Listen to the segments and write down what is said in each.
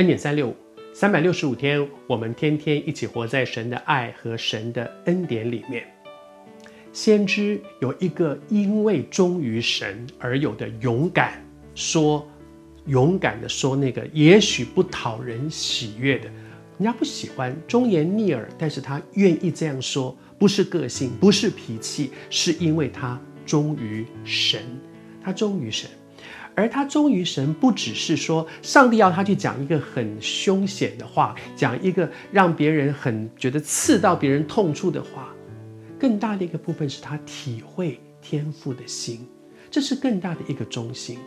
恩典三六五，三百六十五天，我们天天一起活在神的爱和神的恩典里面。先知有一个因为忠于神而有的勇敢，说勇敢的说那个也许不讨人喜悦的，人家不喜欢，忠言逆耳，但是他愿意这样说，不是个性，不是脾气，是因为他忠于神，他忠于神。而他忠于神，不只是说上帝要他去讲一个很凶险的话，讲一个让别人很觉得刺到别人痛处的话，更大的一个部分是他体会天赋的心，这是更大的一个忠心。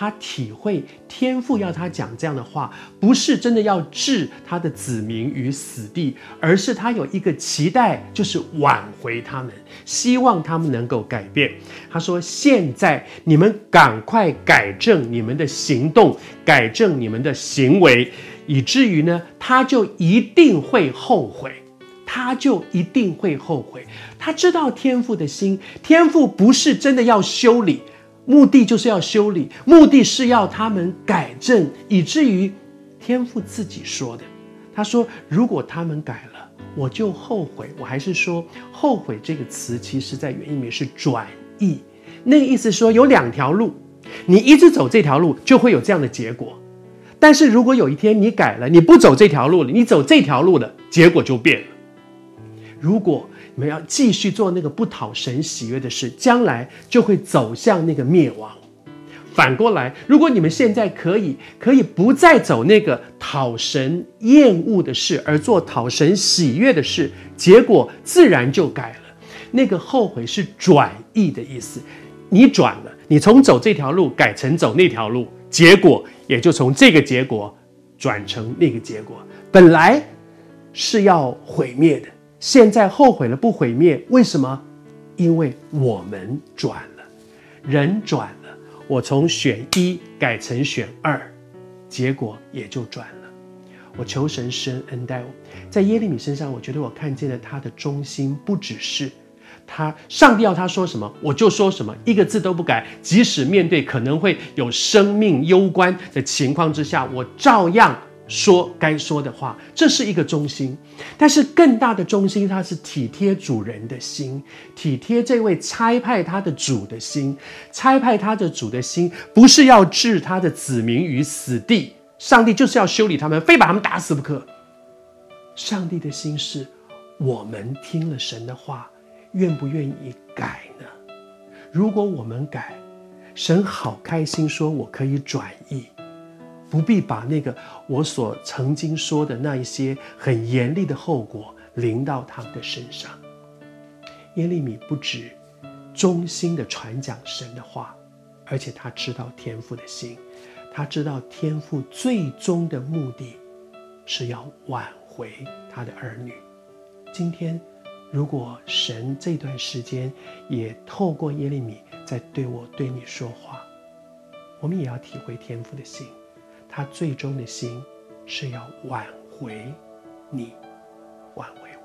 他体会天父要他讲这样的话，不是真的要置他的子民于死地，而是他有一个期待，就是挽回他们，希望他们能够改变。他说：“现在你们赶快改正你们的行动，改正你们的行为，以至于呢，他就一定会后悔，他就一定会后悔。他知道天父的心，天父不是真的要修理。”目的就是要修理，目的是要他们改正，以至于天父自己说的，他说：“如果他们改了，我就后悔。”我还是说“后悔”这个词，其实在原意里面是转意，那个意思说有两条路，你一直走这条路，就会有这样的结果。但是如果有一天你改了，你不走这条路了，你走这条路的结果就变了。如果我们要继续做那个不讨神喜悦的事，将来就会走向那个灭亡。反过来，如果你们现在可以可以不再走那个讨神厌恶的事，而做讨神喜悦的事，结果自然就改了。那个后悔是转意的意思，你转了，你从走这条路改成走那条路，结果也就从这个结果转成那个结果。本来是要毁灭的。现在后悔了，不毁灭，为什么？因为我们转了，人转了。我从选一改成选二，结果也就转了。我求神施恩恩待我，在耶利米身上，我觉得我看见了他的忠心，不只是他，上帝要他说什么，我就说什么，一个字都不改。即使面对可能会有生命攸关的情况之下，我照样。说该说的话，这是一个忠心，但是更大的忠心，它是体贴主人的心，体贴这位差派他的主的心，差派他的主的心，不是要置他的子民于死地，上帝就是要修理他们，非把他们打死不可。上帝的心是，我们听了神的话，愿不愿意改呢？如果我们改，神好开心，说我可以转意。不必把那个我所曾经说的那一些很严厉的后果临到他们的身上。耶利米不止忠心的传讲神的话，而且他知道天父的心，他知道天父最终的目的是要挽回他的儿女。今天，如果神这段时间也透过耶利米在对我对你说话，我们也要体会天父的心。他最终的心是要挽回你，挽回。